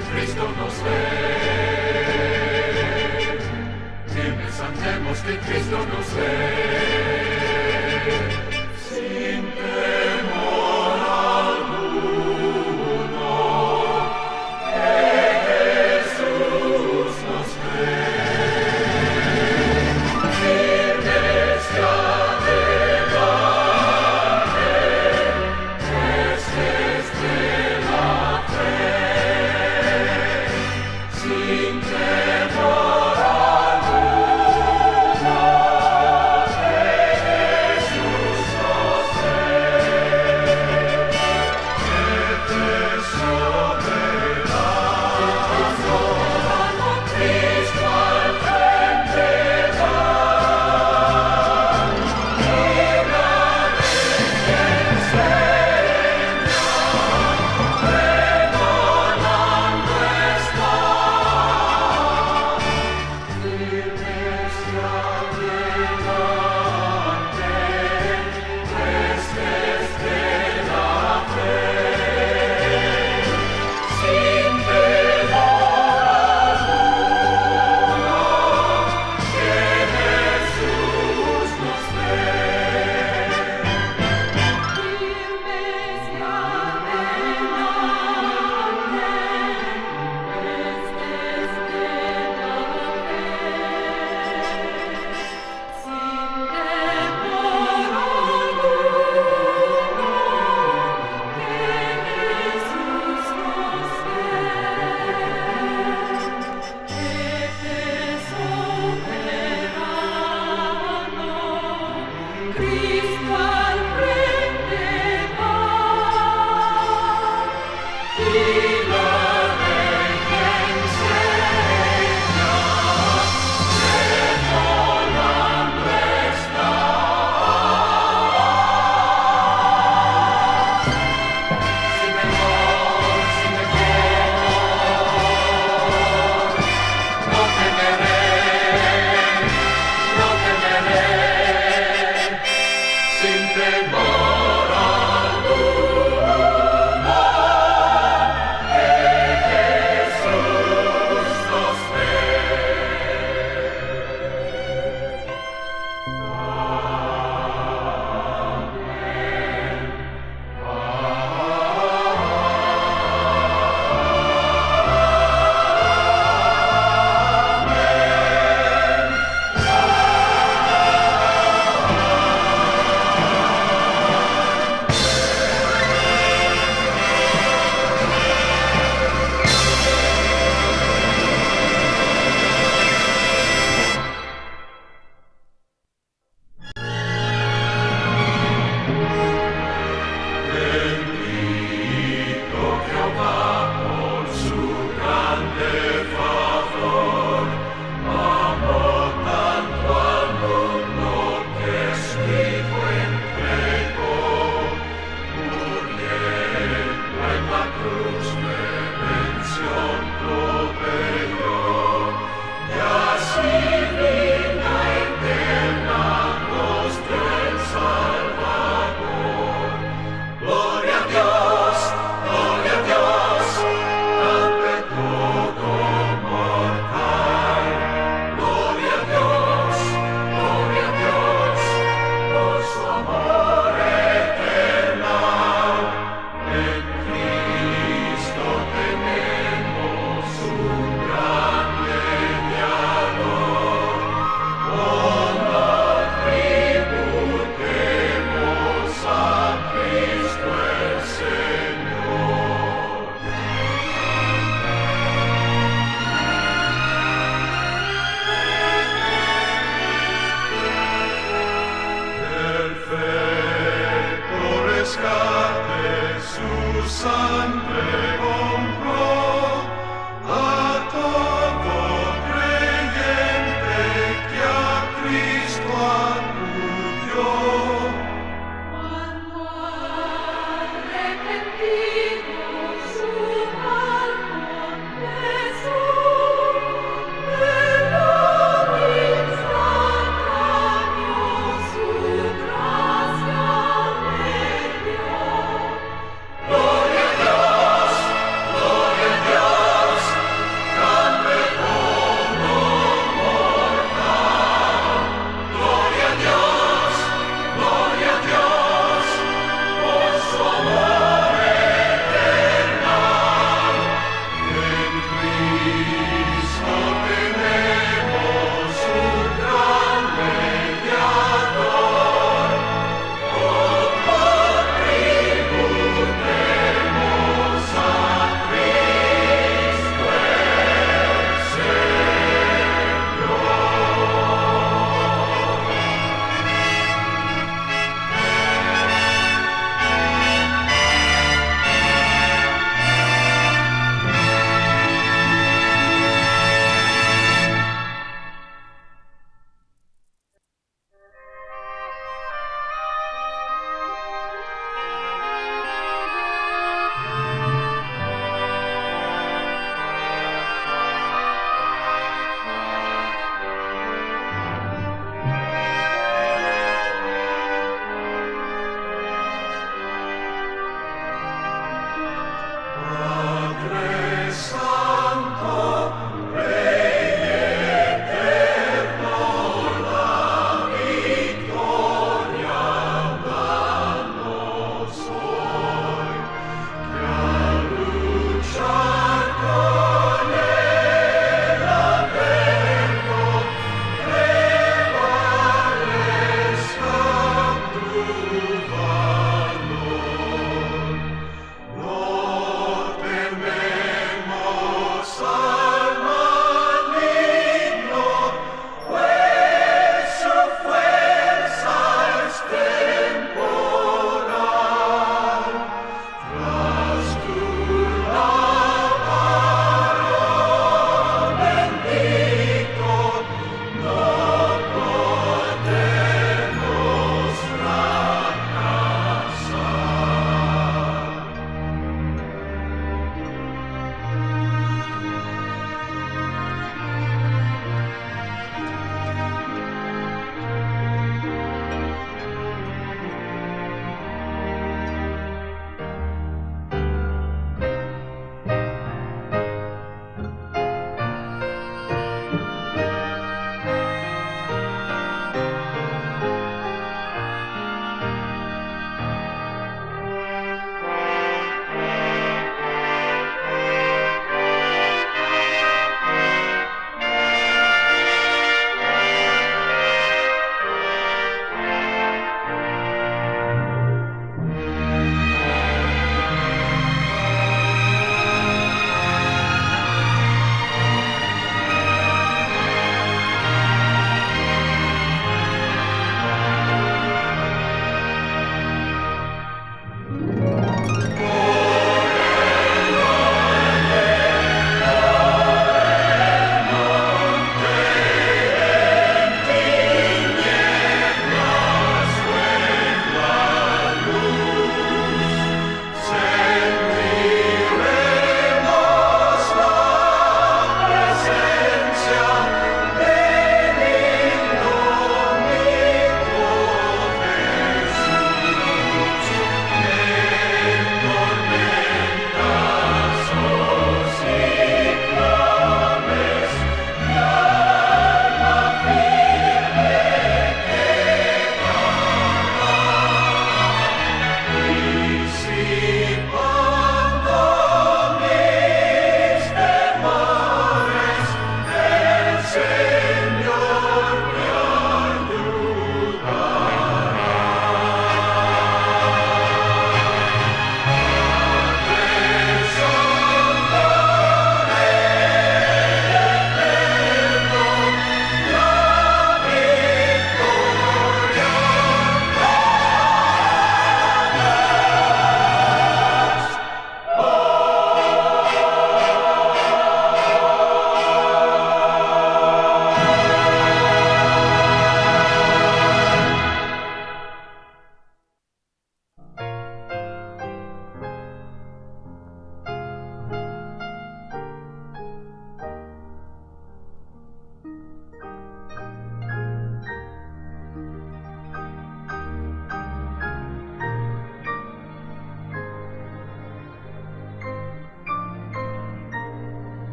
Cristo nos ve. Firmes andemos que Cristo nos ve.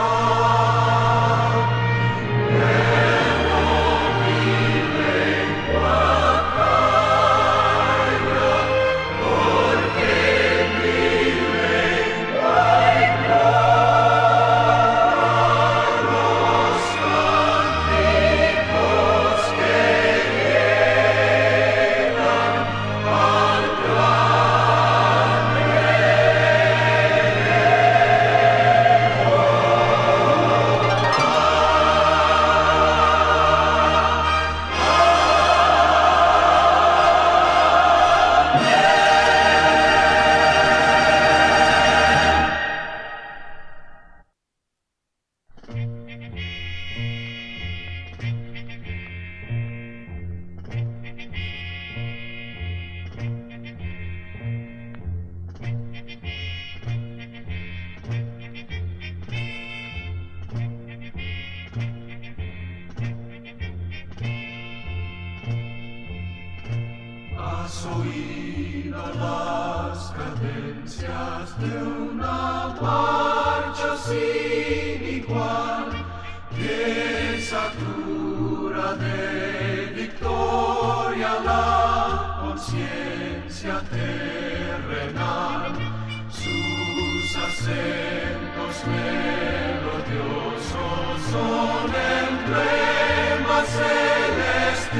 Lord. Las cadencias de una marcha sin igual que satura de victoria la conciencia terrenal, sus acentos melodiosos son emblema celestial